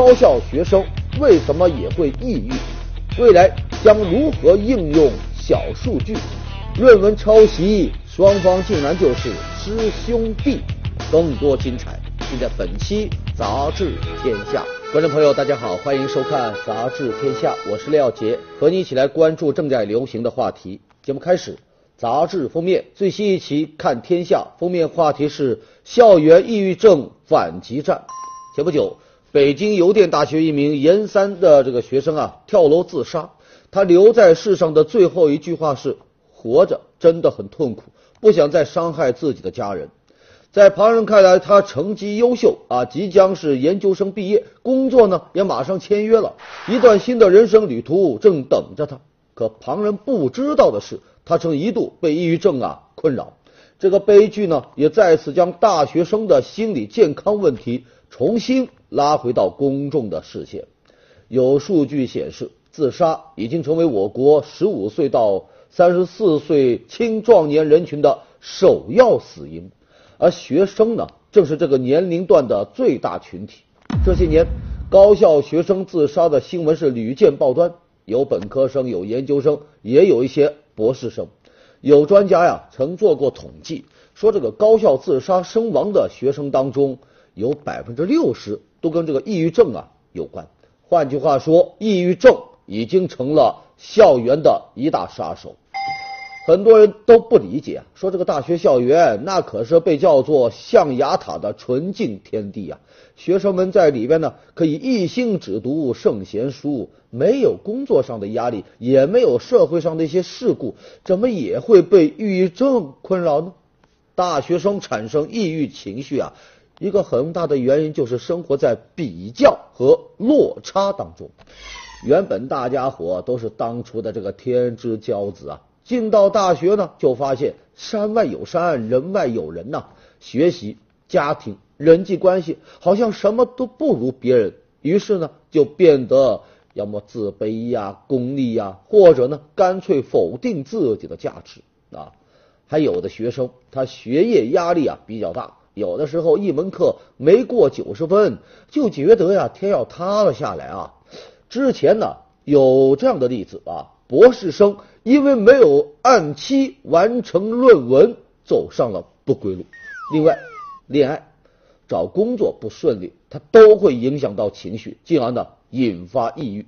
高校学生为什么也会抑郁？未来将如何应用小数据？论文抄袭，双方竟然就是师兄弟，更多精彩尽在本期《杂志天下》。观众朋友，大家好，欢迎收看《杂志天下》，我是廖杰，和你一起来关注正在流行的话题。节目开始，杂志封面最新一期《看天下》封面话题是“校园抑郁症反击战”。前不久，北京邮电大学一名研三的这个学生啊跳楼自杀，他留在世上的最后一句话是。活着真的很痛苦，不想再伤害自己的家人。在旁人看来，他成绩优秀啊，即将是研究生毕业，工作呢也马上签约了，一段新的人生旅途正等着他。可旁人不知道的是，他曾一度被抑郁症啊困扰。这个悲剧呢，也再次将大学生的心理健康问题重新拉回到公众的视线。有数据显示，自杀已经成为我国十五岁到三十四岁青壮年人群的首要死因，而学生呢，正是这个年龄段的最大群体。这些年，高校学生自杀的新闻是屡见报端，有本科生，有研究生，也有一些博士生。有专家呀，曾做过统计，说这个高校自杀身亡的学生当中，有百分之六十都跟这个抑郁症啊有关。换句话说，抑郁症已经成了校园的一大杀手。很多人都不理解，说这个大学校园那可是被叫做象牙塔的纯净天地啊！学生们在里边呢，可以一心只读圣贤书，没有工作上的压力，也没有社会上的一些事故，怎么也会被抑郁症困扰呢？大学生产生抑郁情绪啊，一个很大的原因就是生活在比较和落差当中。原本大家伙都是当初的这个天之骄子啊。进到大学呢，就发现山外有山，人外有人呐。学习、家庭、人际关系，好像什么都不如别人。于是呢，就变得要么自卑呀、功利呀，或者呢，干脆否定自己的价值啊。还有的学生，他学业压力啊比较大，有的时候一门课没过九十分，就觉得呀天要塌了下来啊。之前呢，有这样的例子啊。博士生因为没有按期完成论文，走上了不归路。另外，恋爱、找工作不顺利，它都会影响到情绪，进而呢引发抑郁。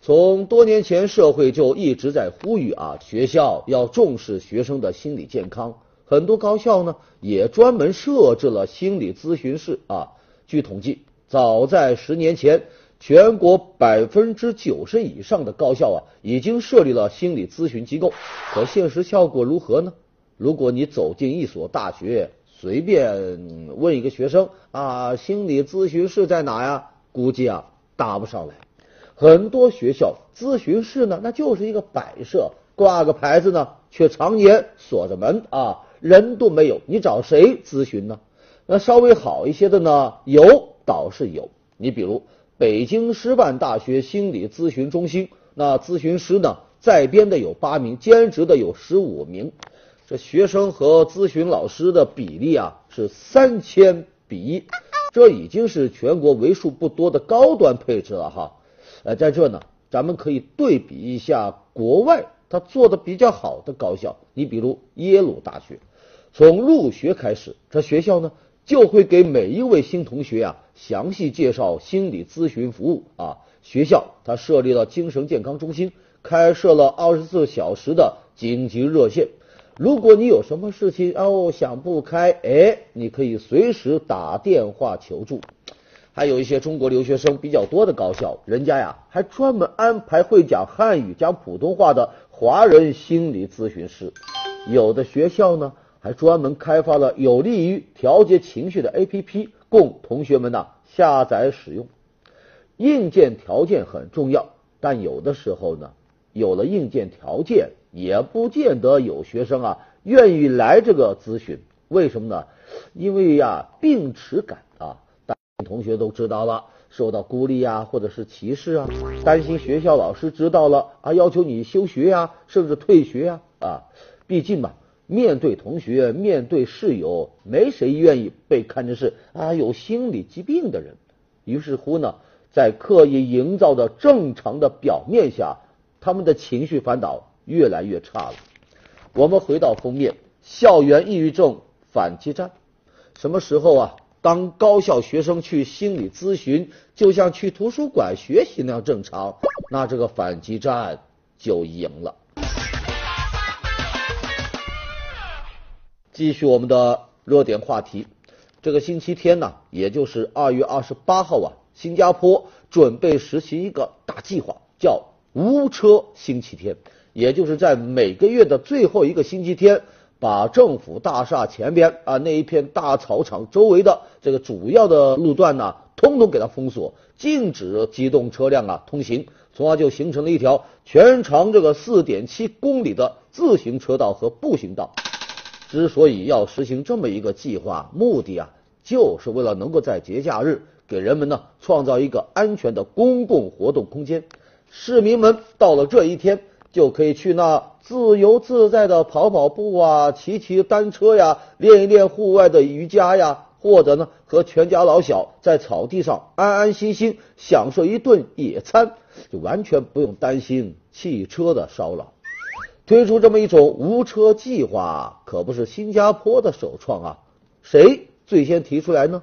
从多年前，社会就一直在呼吁啊，学校要重视学生的心理健康。很多高校呢也专门设置了心理咨询室啊。据统计，早在十年前。全国百分之九十以上的高校啊，已经设立了心理咨询机构，可现实效果如何呢？如果你走进一所大学，随便问一个学生啊，心理咨询室在哪呀？估计啊答不上来。很多学校咨询室呢，那就是一个摆设，挂个牌子呢，却常年锁着门啊，人都没有，你找谁咨询呢？那稍微好一些的呢，有倒是有，你比如。北京师范大学心理咨询中心，那咨询师呢，在编的有八名，兼职的有十五名。这学生和咨询老师的比例啊，是三千比一，这已经是全国为数不多的高端配置了哈。呃，在这呢，咱们可以对比一下国外他做的比较好的高校，你比如耶鲁大学，从入学开始，这学校呢。就会给每一位新同学啊详细介绍心理咨询服务啊。学校它设立了精神健康中心，开设了二十四小时的紧急热线。如果你有什么事情哦想不开，哎，你可以随时打电话求助。还有一些中国留学生比较多的高校，人家呀还专门安排会讲汉语、讲普通话的华人心理咨询师。有的学校呢。还专门开发了有利于调节情绪的 APP，供同学们呢下载使用。硬件条件很重要，但有的时候呢，有了硬件条件，也不见得有学生啊愿意来这个咨询。为什么呢？因为呀，病耻感啊，大同学都知道了，受到孤立啊，或者是歧视啊，担心学校老师知道了啊，要求你休学呀，甚至退学呀啊。毕竟嘛。面对同学，面对室友，没谁愿意被看成是啊有心理疾病的人。于是乎呢，在刻意营造的正常的表面下，他们的情绪反倒越来越差了。我们回到封面，校园抑郁症反击战，什么时候啊？当高校学生去心理咨询，就像去图书馆学习那样正常，那这个反击战就赢了。继续我们的热点话题，这个星期天呢，也就是二月二十八号啊，新加坡准备实行一个大计划，叫无车星期天，也就是在每个月的最后一个星期天，把政府大厦前边啊那一片大草场周围的这个主要的路段呢，通通给它封锁，禁止机动车辆啊通行，从而就形成了一条全长这个四点七公里的自行车道和步行道。之所以要实行这么一个计划，目的啊，就是为了能够在节假日给人们呢创造一个安全的公共活动空间。市民们到了这一天，就可以去那自由自在的跑跑步啊，骑骑单车呀，练一练户外的瑜伽呀，或者呢和全家老小在草地上安安心心享受一顿野餐，就完全不用担心汽车的骚扰。推出这么一种无车计划，可不是新加坡的首创啊！谁最先提出来呢？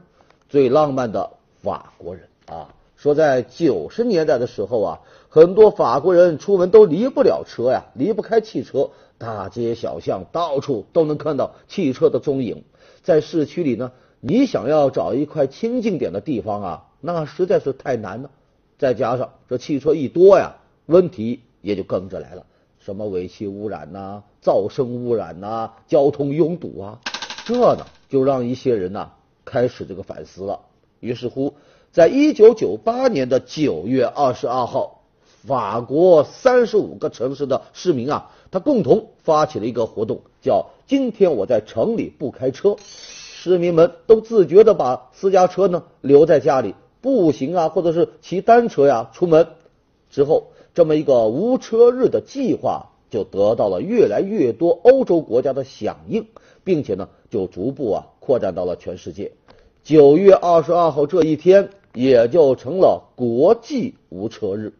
最浪漫的法国人啊！说在九十年代的时候啊，很多法国人出门都离不了车呀，离不开汽车，大街小巷到处都能看到汽车的踪影。在市区里呢，你想要找一块清静点的地方啊，那实在是太难了。再加上这汽车一多呀，问题也就跟着来了。什么尾气污染呐，噪声污染呐，交通拥堵啊，这呢就让一些人呐开始这个反思了。于是乎，在一九九八年的九月二十二号，法国三十五个城市的市民啊，他共同发起了一个活动，叫“今天我在城里不开车”。市民们都自觉的把私家车呢留在家里，步行啊，或者是骑单车呀出门。之后。这么一个无车日的计划就得到了越来越多欧洲国家的响应，并且呢，就逐步啊扩展到了全世界。九月二十二号这一天也就成了国际无车日。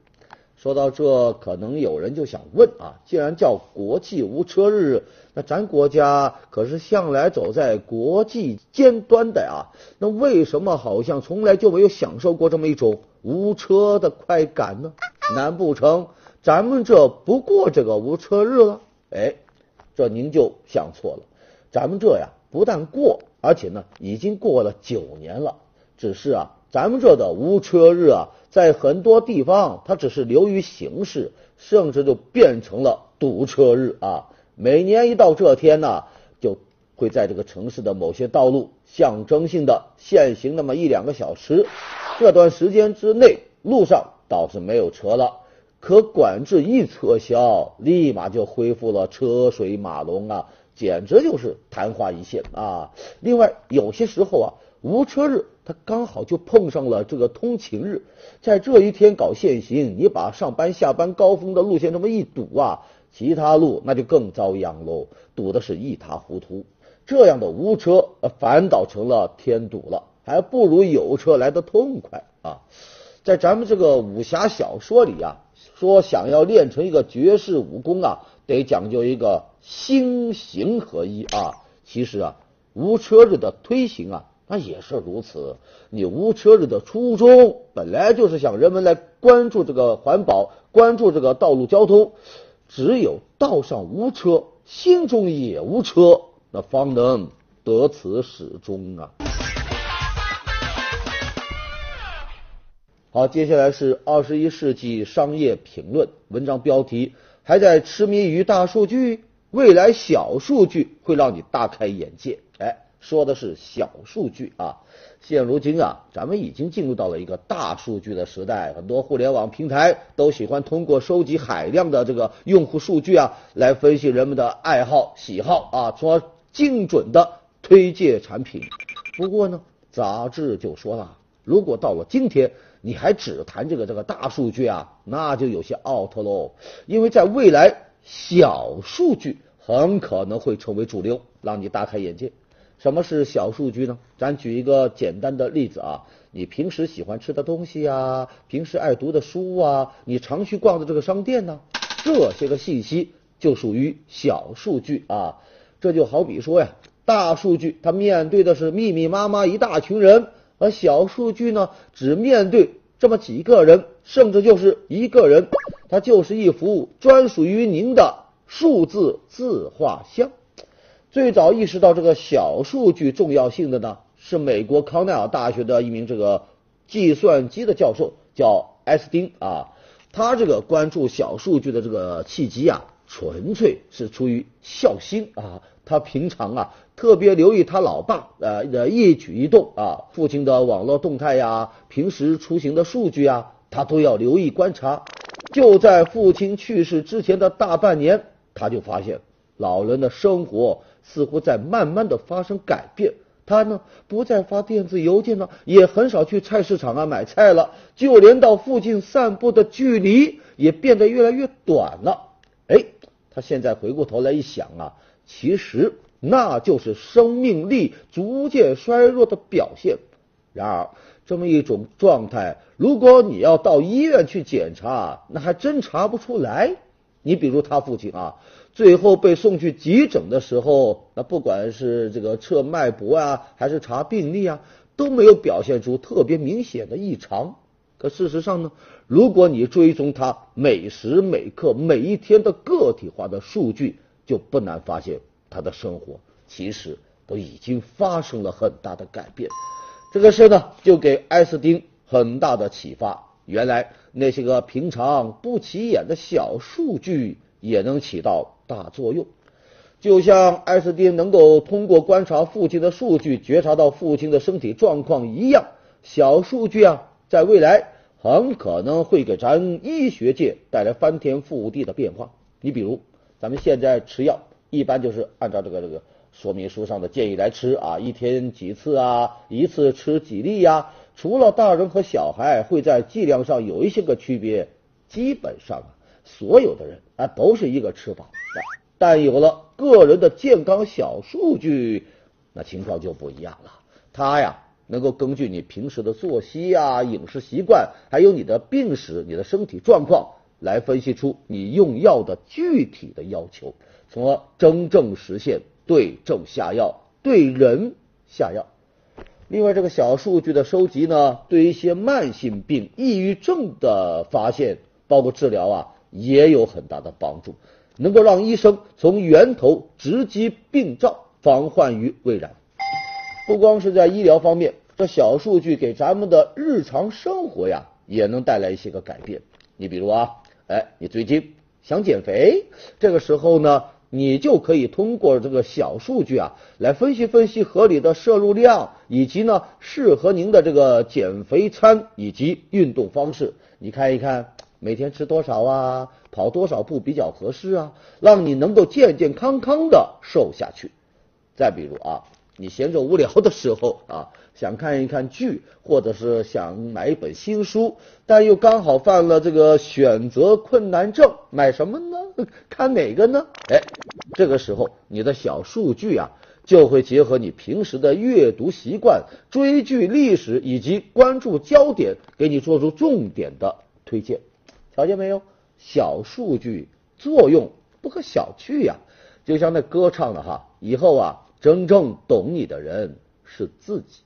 说到这，可能有人就想问啊，既然叫国际无车日，那咱国家可是向来走在国际尖端的啊，那为什么好像从来就没有享受过这么一种无车的快感呢？难不成咱们这不过这个无车日了？哎，这您就想错了。咱们这呀，不但过，而且呢，已经过了九年了。只是啊，咱们这的无车日啊，在很多地方它只是流于形式，甚至就变成了堵车日啊。每年一到这天呢，就会在这个城市的某些道路象征性的限行那么一两个小时。这段时间之内，路上。倒是没有车了，可管制一撤销，立马就恢复了车水马龙啊，简直就是昙花一现啊！另外，有些时候啊，无车日它刚好就碰上了这个通勤日，在这一天搞限行，你把上班下班高峰的路线这么一堵啊，其他路那就更遭殃喽，堵的是一塌糊涂。这样的无车反倒成了添堵了，还不如有车来的痛快啊！在咱们这个武侠小说里啊，说想要练成一个绝世武功啊，得讲究一个心形合一啊。其实啊，无车日的推行啊，那也是如此。你无车日的初衷本来就是想人们来关注这个环保，关注这个道路交通。只有道上无车，心中也无车，那方能得此始终啊。好，接下来是二十一世纪商业评论文章标题：还在痴迷于大数据？未来小数据会让你大开眼界。哎，说的是小数据啊。现如今啊，咱们已经进入到了一个大数据的时代，很多互联网平台都喜欢通过收集海量的这个用户数据啊，来分析人们的爱好喜好啊，从而精准的推荐产品。不过呢，杂志就说了，如果到了今天。你还只谈这个这个大数据啊，那就有些 out 喽。因为在未来，小数据很可能会成为主流，让你大开眼界。什么是小数据呢？咱举一个简单的例子啊，你平时喜欢吃的东西啊，平时爱读的书啊，你常去逛的这个商店呢，这些个信息就属于小数据啊。这就好比说呀，大数据它面对的是密密麻麻一大群人，而小数据呢，只面对这么几个人，甚至就是一个人，它就是一幅专属于您的数字自画像。最早意识到这个小数据重要性的呢？是美国康奈尔大学的一名这个计算机的教授，叫埃斯丁啊。他这个关注小数据的这个契机啊，纯粹是出于孝心啊。他平常啊特别留意他老爸呃的一举一动啊，父亲的网络动态呀，平时出行的数据啊，他都要留意观察。就在父亲去世之前的大半年，他就发现老人的生活似乎在慢慢的发生改变。他呢，不再发电子邮件了，也很少去菜市场啊买菜了，就连到附近散步的距离也变得越来越短了。哎，他现在回过头来一想啊，其实那就是生命力逐渐衰弱的表现。然而，这么一种状态，如果你要到医院去检查，那还真查不出来。你比如他父亲啊。最后被送去急诊的时候，那不管是这个测脉搏啊，还是查病历啊，都没有表现出特别明显的异常。可事实上呢，如果你追踪他每时每刻、每一天的个体化的数据，就不难发现他的生活其实都已经发生了很大的改变。这个事呢，就给艾斯汀很大的启发。原来那些个平常不起眼的小数据。也能起到大作用，就像艾斯汀能够通过观察父亲的数据觉察到父亲的身体状况一样，小数据啊，在未来很可能会给咱医学界带来翻天覆地的变化。你比如，咱们现在吃药，一般就是按照这个这个说明书上的建议来吃啊，一天几次啊，一次吃几粒呀？除了大人和小孩会在剂量上有一些个区别，基本上啊。所有的人啊都是一个吃法，但有了个人的健康小数据，那情况就不一样了。它呀能够根据你平时的作息呀、饮食习惯，还有你的病史、你的身体状况，来分析出你用药的具体的要求，从而真正实现对症下药、对人下药。另外，这个小数据的收集呢，对一些慢性病、抑郁症的发现，包括治疗啊。也有很大的帮助，能够让医生从源头直击病灶，防患于未然。不光是在医疗方面，这小数据给咱们的日常生活呀，也能带来一些个改变。你比如啊，哎，你最近想减肥，这个时候呢，你就可以通过这个小数据啊，来分析分析合理的摄入量，以及呢适合您的这个减肥餐以及运动方式，你看一看。每天吃多少啊？跑多少步比较合适啊？让你能够健健康康的瘦下去。再比如啊，你闲着无聊的时候啊，想看一看剧，或者是想买一本新书，但又刚好犯了这个选择困难症，买什么呢？看哪个呢？哎，这个时候你的小数据啊，就会结合你平时的阅读习惯、追剧历史以及关注焦点，给你做出重点的推荐。瞧见没有？小数据作用不可小觑呀！就像那歌唱的哈，以后啊，真正懂你的人是自己。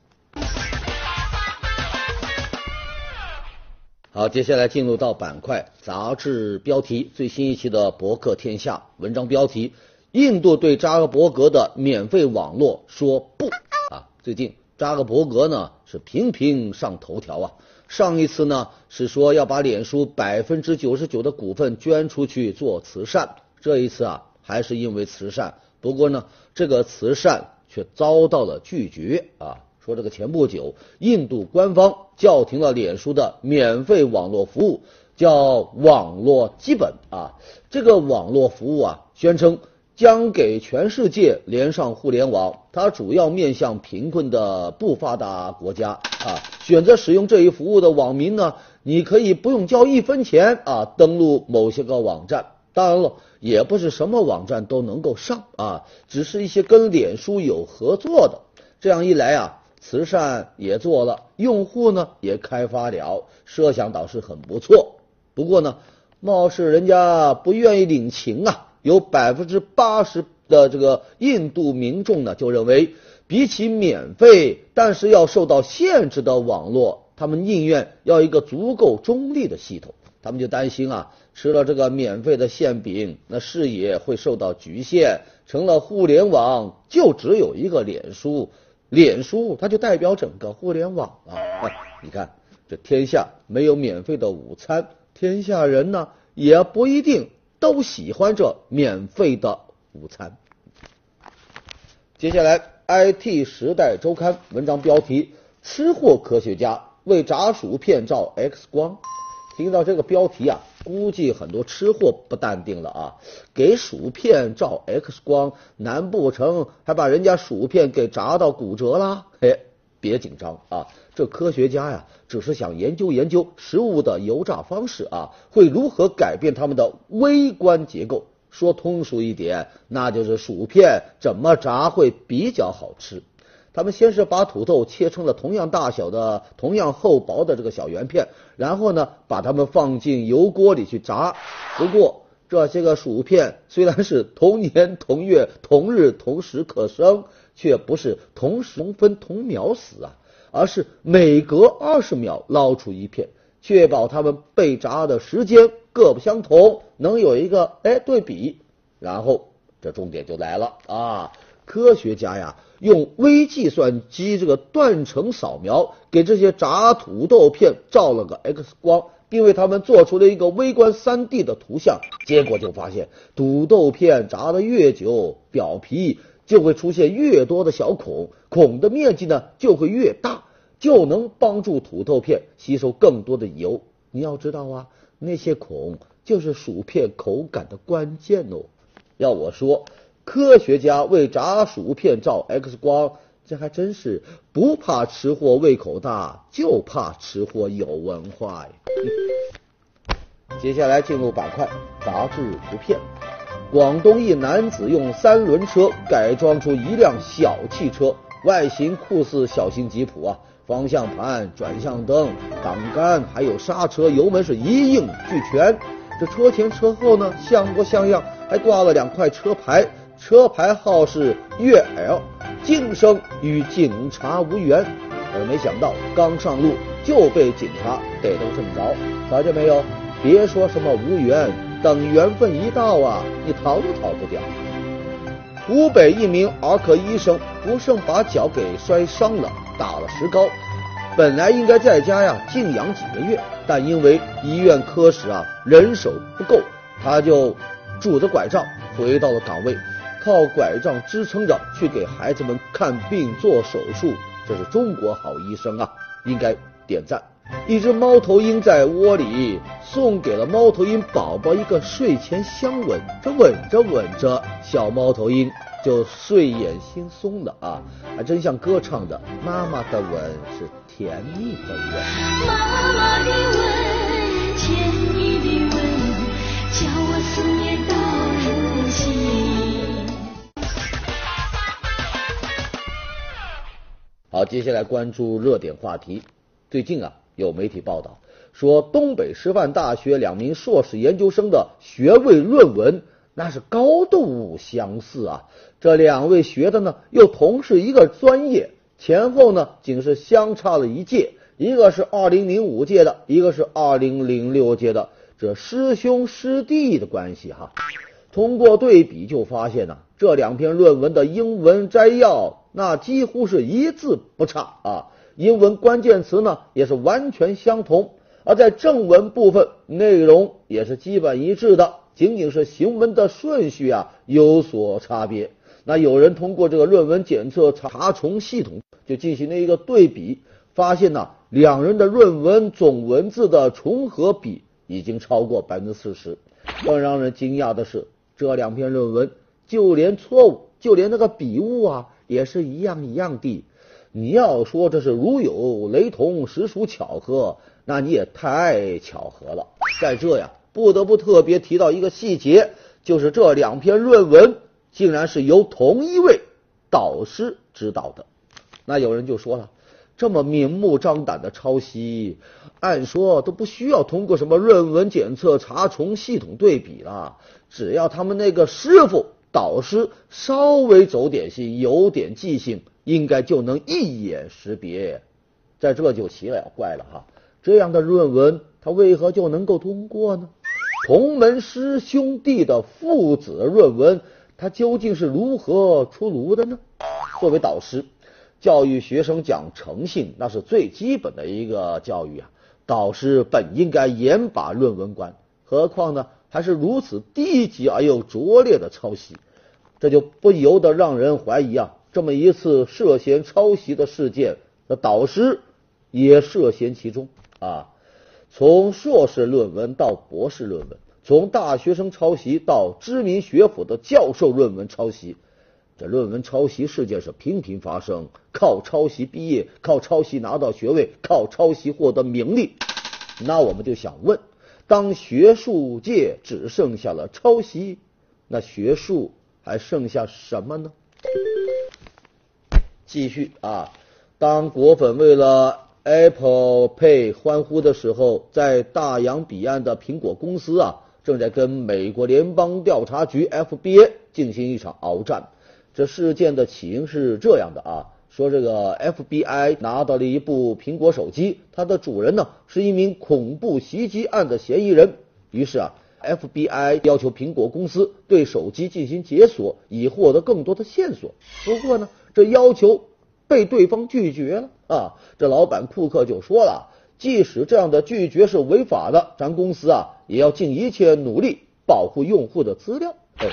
好，接下来进入到板块杂志标题，最新一期的《博客天下》文章标题：印度对扎克伯格的免费网络说不啊！最近扎克伯格呢是频频上头条啊。上一次呢是说要把脸书百分之九十九的股份捐出去做慈善，这一次啊还是因为慈善，不过呢这个慈善却遭到了拒绝啊。说这个前不久，印度官方叫停了脸书的免费网络服务，叫网络基本啊。这个网络服务啊，宣称将给全世界连上互联网，它主要面向贫困的不发达国家。啊，选择使用这一服务的网民呢，你可以不用交一分钱啊，登录某些个网站。当然了，也不是什么网站都能够上啊，只是一些跟脸书有合作的。这样一来啊，慈善也做了，用户呢也开发了，设想倒是很不错。不过呢，貌似人家不愿意领情啊，有百分之八十的这个印度民众呢就认为，比起免费但是要受到限制的网络，他们宁愿要一个足够中立的系统。他们就担心啊，吃了这个免费的馅饼，那视野会受到局限，成了互联网就只有一个脸书，脸书它就代表整个互联网啊。你看，这天下没有免费的午餐，天下人呢也不一定都喜欢这免费的午餐。接下来，IT 时代周刊文章标题：吃货科学家为炸薯片照 X 光。听到这个标题啊，估计很多吃货不淡定了啊！给薯片照 X 光，难不成还把人家薯片给炸到骨折了？嘿，别紧张啊！这科学家呀，只是想研究研究食物的油炸方式啊，会如何改变它们的微观结构。说通俗一点，那就是薯片怎么炸会比较好吃。他们先是把土豆切成了同样大小的、同样厚薄的这个小圆片，然后呢，把它们放进油锅里去炸。不过，这些个薯片虽然是同年同月同日同时可生，却不是同时同分同秒死啊，而是每隔二十秒捞出一片，确保它们被炸的时间各不相同，能有一个哎对比。然后，这重点就来了啊！科学家呀，用微计算机这个断层扫描，给这些炸土豆片照了个 X 光，并为他们做出了一个微观 3D 的图像。结果就发现，土豆片炸的越久，表皮就会出现越多的小孔，孔的面积呢就会越大，就能帮助土豆片吸收更多的油。你要知道啊，那些孔就是薯片口感的关键哦。要我说。科学家为炸薯片照 X 光，这还真是不怕吃货胃口大，就怕吃货有文化呀。接下来进入板块，杂志图片。广东一男子用三轮车改装出一辆小汽车，外形酷似小型吉普啊，方向盘、转向灯、挡杆还有刹车、油门是一应俱全。这车前车后呢像模像样，还挂了两块车牌。车牌号是粤 L，晋升与警察无缘，而没想到刚上路就被警察逮到正着，发现没有？别说什么无缘，等缘分一到啊，你逃都逃不掉。湖北一名儿科医生不慎把脚给摔伤了，打了石膏，本来应该在家呀静养几个月，但因为医院科室啊人手不够，他就拄着拐杖回到了岗位。靠拐杖支撑着去给孩子们看病做手术，这是中国好医生啊，应该点赞。一只猫头鹰在窝里送给了猫头鹰宝宝一个睡前香吻，这吻着吻着，小猫头鹰就睡眼惺忪的啊，还真像歌唱的。妈妈的吻是甜蜜的吻，妈妈的吻，甜蜜的吻，好，接下来关注热点话题。最近啊，有媒体报道说，东北师范大学两名硕士研究生的学位论文那是高度相似啊。这两位学的呢，又同是一个专业，前后呢仅是相差了一届，一个是二零零五届的，一个是二零零六届的，这师兄师弟的关系哈。通过对比就发现呢，这两篇论文的英文摘要。那几乎是一字不差啊，英文关键词呢也是完全相同，而在正文部分内容也是基本一致的，仅仅是行文的顺序啊有所差别。那有人通过这个论文检测查重系统就进行了一个对比，发现呢两人的论文总文字的重合比已经超过百分之四十。更让人惊讶的是，这两篇论文就连错误，就连那个笔误啊。也是一样一样的，你要说这是如有雷同，实属巧合，那你也太巧合了。在这呀，不得不特别提到一个细节，就是这两篇论文竟然是由同一位导师指导的。那有人就说了，这么明目张胆的抄袭，按说都不需要通过什么论文检测、查重、系统对比了，只要他们那个师傅、导师稍微走点心、有点记性，应该就能一眼识别。在这就奇了怪了哈，这样的论文他为何就能够通过呢？同门师兄弟的父子论文，他究竟是如何出炉的呢？作为导师，教育学生讲诚信，那是最基本的一个教育啊。导师本应该严把论文关，何况呢，还是如此低级而又拙劣的抄袭，这就不由得让人怀疑啊，这么一次涉嫌抄袭的事件，那导师也涉嫌其中啊。从硕士论文到博士论文，从大学生抄袭到知名学府的教授论文抄袭，这论文抄袭事件是频频发生。靠抄袭毕业，靠抄袭拿到学位，靠抄袭获得名利。那我们就想问：当学术界只剩下了抄袭，那学术还剩下什么呢？继续啊，当果粉为了。Apple Pay 欢呼的时候，在大洋彼岸的苹果公司啊，正在跟美国联邦调查局 FBI 进行一场鏖战。这事件的起因是这样的啊，说这个 FBI 拿到了一部苹果手机，它的主人呢是一名恐怖袭击案的嫌疑人。于是啊，FBI 要求苹果公司对手机进行解锁，以获得更多的线索。不过呢，这要求。被对方拒绝了啊！这老板库克就说了，即使这样的拒绝是违法的，咱公司啊也要尽一切努力保护用户的资料。哎，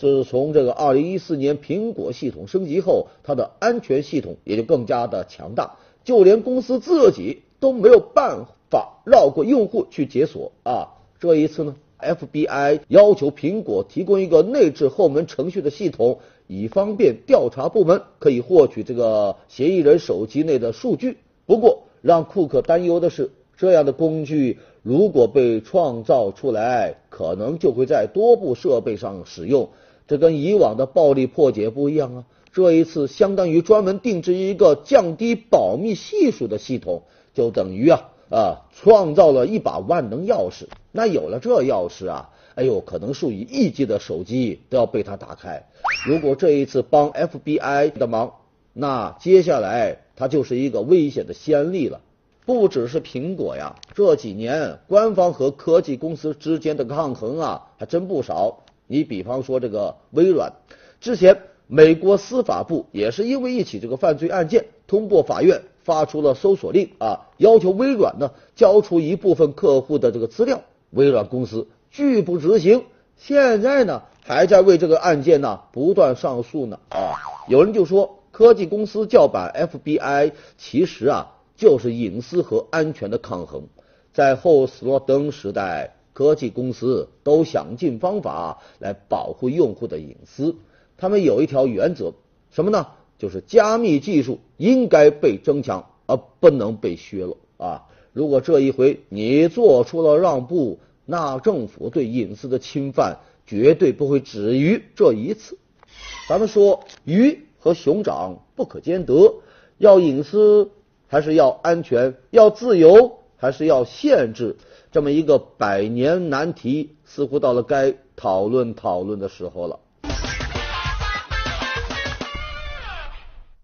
自从这个二零一四年苹果系统升级后，它的安全系统也就更加的强大，就连公司自己都没有办法绕过用户去解锁啊！这一次呢，FBI 要求苹果提供一个内置后门程序的系统。以方便调查部门可以获取这个嫌疑人手机内的数据。不过，让库克担忧的是，这样的工具如果被创造出来，可能就会在多部设备上使用。这跟以往的暴力破解不一样啊！这一次相当于专门定制一个降低保密系数的系统，就等于啊啊创造了一把万能钥匙。那有了这钥匙啊！哎呦，可能数以亿计的手机都要被他打开。如果这一次帮 FBI 的忙，那接下来他就是一个危险的先例了。不只是苹果呀，这几年官方和科技公司之间的抗衡啊，还真不少。你比方说这个微软，之前美国司法部也是因为一起这个犯罪案件，通过法院发出了搜索令啊，要求微软呢交出一部分客户的这个资料。微软公司。拒不执行，现在呢还在为这个案件呢不断上诉呢啊！有人就说科技公司叫板 FBI，其实啊就是隐私和安全的抗衡。在后斯诺登时代，科技公司都想尽方法来保护用户的隐私。他们有一条原则，什么呢？就是加密技术应该被增强，而不能被削弱啊！如果这一回你做出了让步，那政府对隐私的侵犯绝对不会止于这一次。咱们说鱼和熊掌不可兼得，要隐私还是要安全？要自由还是要限制？这么一个百年难题，似乎到了该讨论讨论的时候了。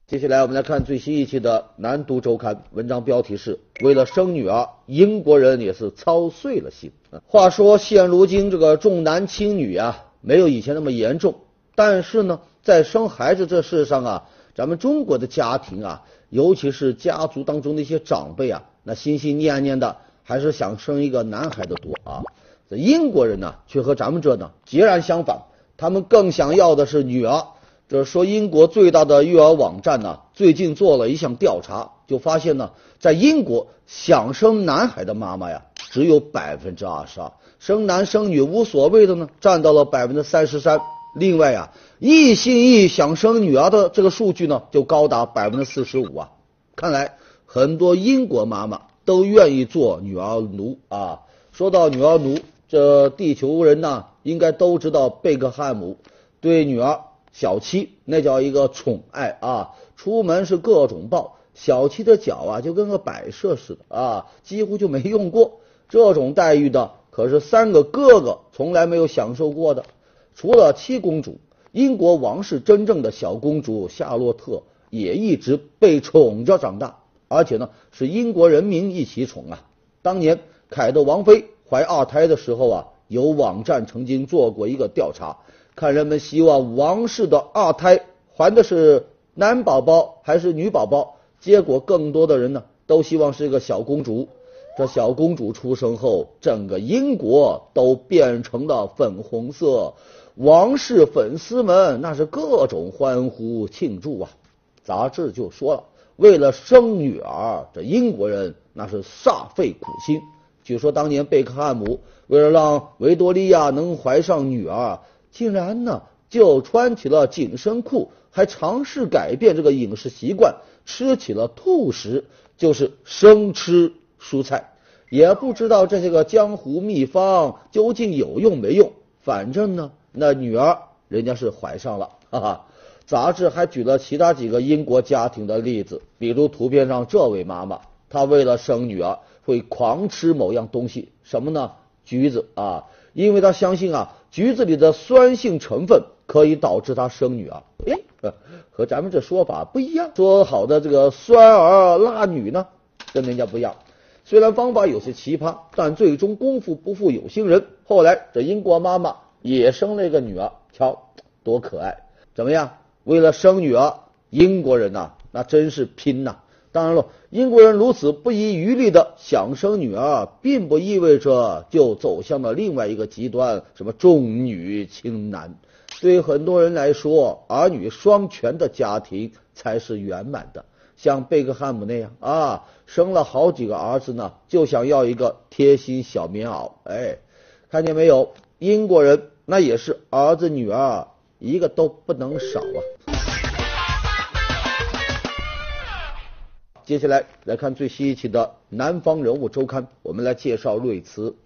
接下来我们来看最新一期的《南都周刊》，文章标题是“为了生女儿，英国人也是操碎了心”。话说现如今这个重男轻女啊，没有以前那么严重，但是呢，在生孩子这事上啊，咱们中国的家庭啊，尤其是家族当中的一些长辈啊，那心心念念的还是想生一个男孩的多啊。这英国人呢，却和咱们这呢截然相反，他们更想要的是女儿。这说英国最大的育儿网站呢，最近做了一项调查，就发现呢，在英国想生男孩的妈妈呀，只有百分之二十二，生男生女无所谓的呢，占到了百分之三十三。另外啊，一心一意想生女儿的这个数据呢，就高达百分之四十五啊。看来很多英国妈妈都愿意做女儿奴啊。说到女儿奴，这地球人呢，应该都知道贝克汉姆对女儿。小七那叫一个宠爱啊，出门是各种抱，小七的脚啊就跟个摆设似的啊，几乎就没用过。这种待遇的可是三个哥哥从来没有享受过的。除了七公主，英国王室真正的小公主夏洛特也一直被宠着长大，而且呢是英国人民一起宠啊。当年凯特王妃怀二胎的时候啊，有网站曾经做过一个调查，看人们希望王室的二胎怀的是男宝宝还是女宝宝，结果更多的人呢都希望是一个小公主。这小公主出生后，整个英国都变成了粉红色，王室粉丝们那是各种欢呼庆祝啊。杂志就说了，为了生女儿，这英国人。那是煞费苦心。据说当年贝克汉姆为了让维多利亚能怀上女儿，竟然呢就穿起了紧身裤，还尝试改变这个饮食习惯，吃起了兔食，就是生吃蔬菜。也不知道这些个江湖秘方究竟有用没用。反正呢，那女儿人家是怀上了。哈哈。杂志还举了其他几个英国家庭的例子，比如图片上这位妈妈。她为了生女儿，会狂吃某样东西，什么呢？橘子啊，因为她相信啊，橘子里的酸性成分可以导致她生女儿。哎，和咱们这说法不一样。说好的这个酸儿辣女呢，跟人家不一样。虽然方法有些奇葩，但最终功夫不负有心人。后来这英国妈妈也生了一个女儿，瞧多可爱！怎么样？为了生女儿，英国人呐，那真是拼呐！当然了，英国人如此不遗余力的想生女儿，并不意味着就走向了另外一个极端，什么重女轻男。对于很多人来说，儿女双全的家庭才是圆满的。像贝克汉姆那样啊，生了好几个儿子呢，就想要一个贴心小棉袄。哎，看见没有？英国人那也是儿子女儿一个都不能少啊。接下来来看最新一期的《南方人物周刊》，我们来介绍瑞慈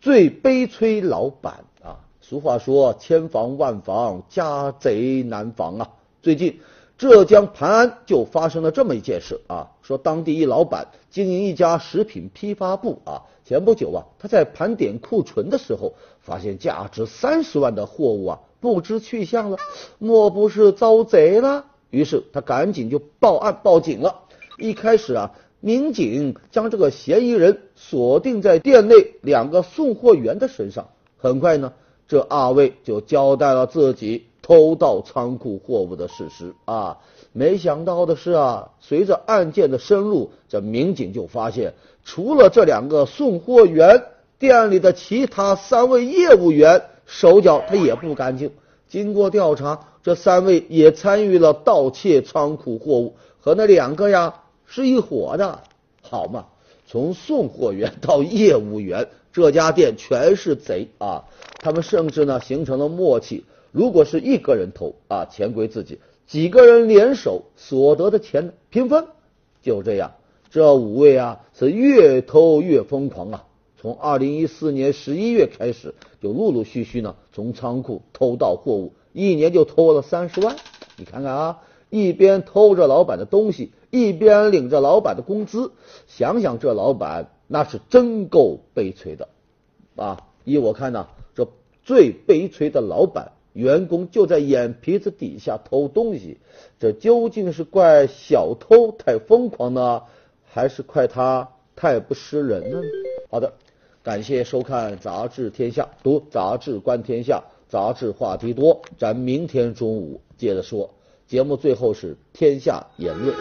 最悲催老板啊。俗话说“千防万防，家贼难防”啊。最近浙江盘安就发生了这么一件事啊，说当地一老板经营一家食品批发部啊，前不久啊，他在盘点库存的时候，发现价值三十万的货物啊不知去向了，莫不是遭贼了？于是他赶紧就报案报警了。一开始啊，民警将这个嫌疑人锁定在店内两个送货员的身上。很快呢，这二位就交代了自己偷盗仓库货物的事实啊。没想到的是啊，随着案件的深入，这民警就发现，除了这两个送货员，店里的其他三位业务员手脚他也不干净。经过调查，这三位也参与了盗窃仓库货物，和那两个呀。是一伙的，好嘛？从送货员到业务员，这家店全是贼啊！他们甚至呢形成了默契，如果是一个人偷啊，钱归自己；几个人联手，所得的钱平分。就这样，这五位啊是越偷越疯狂啊！从二零一四年十一月开始，就陆陆续续呢从仓库偷盗货物，一年就偷了三十万。你看看啊，一边偷着老板的东西。一边领着老板的工资，想想这老板那是真够悲催的啊！依我看呢，这最悲催的老板，员工就在眼皮子底下偷东西，这究竟是怪小偷太疯狂呢，还是怪他太不识人呢？好的，感谢收看《杂志天下》，读杂志观天下，杂志话题多，咱明天中午接着说。节目最后是天下言论。